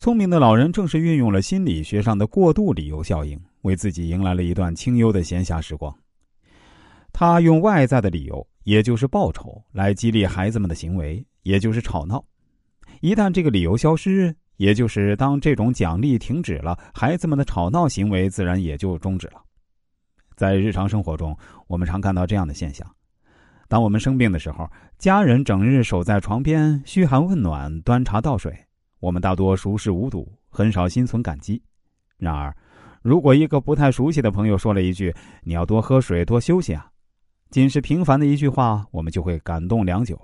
聪明的老人正是运用了心理学上的过度理由效应，为自己迎来了一段清幽的闲暇时光。他用外在的理由，也就是报酬，来激励孩子们的行为，也就是吵闹。一旦这个理由消失，也就是当这种奖励停止了，孩子们的吵闹行为自然也就终止了。在日常生活中，我们常看到这样的现象：当我们生病的时候，家人整日守在床边嘘寒问暖、端茶倒水，我们大多熟视无睹，很少心存感激。然而，如果一个不太熟悉的朋友说了一句“你要多喝水、多休息啊”，仅是平凡的一句话，我们就会感动良久！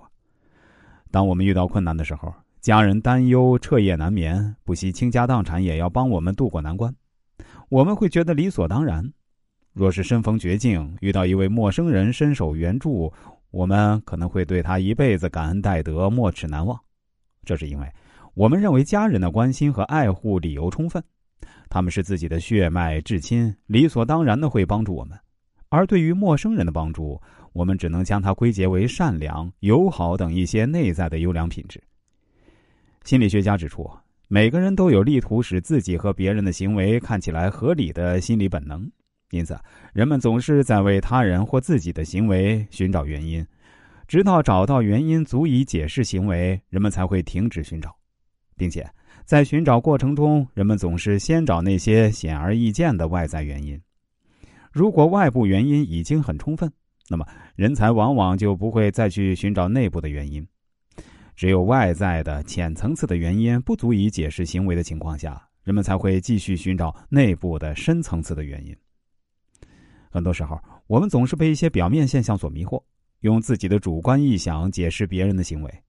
当我们遇到困难的时候，家人担忧彻夜难眠，不惜倾家荡产也要帮我们渡过难关，我们会觉得理所当然。若是身逢绝境，遇到一位陌生人伸手援助，我们可能会对他一辈子感恩戴德、没齿难忘。这是因为我们认为家人的关心和爱护理由充分，他们是自己的血脉至亲，理所当然的会帮助我们。而对于陌生人的帮助，我们只能将它归结为善良、友好等一些内在的优良品质。心理学家指出，每个人都有力图使自己和别人的行为看起来合理的心理本能，因此，人们总是在为他人或自己的行为寻找原因，直到找到原因足以解释行为，人们才会停止寻找，并且在寻找过程中，人们总是先找那些显而易见的外在原因。如果外部原因已经很充分，那么人才往往就不会再去寻找内部的原因。只有外在的浅层次的原因不足以解释行为的情况下，人们才会继续寻找内部的深层次的原因。很多时候，我们总是被一些表面现象所迷惑，用自己的主观臆想解释别人的行为。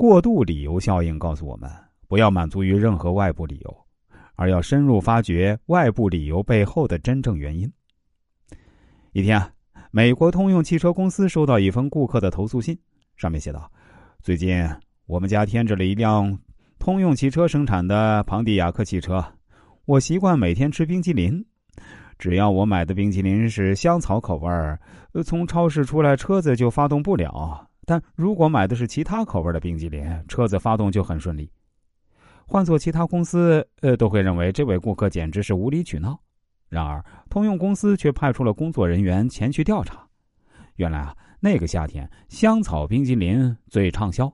过度理由效应告诉我们，不要满足于任何外部理由，而要深入发掘外部理由背后的真正原因。一天啊，美国通用汽车公司收到一封顾客的投诉信，上面写道：“最近我们家添置了一辆通用汽车生产的庞蒂亚克汽车。我习惯每天吃冰淇淋，只要我买的冰淇淋是香草口味儿，从超市出来车子就发动不了；但如果买的是其他口味的冰激凌，车子发动就很顺利。换做其他公司，呃，都会认为这位顾客简直是无理取闹。”然而，通用公司却派出了工作人员前去调查。原来啊，那个夏天香草冰激凌最畅销。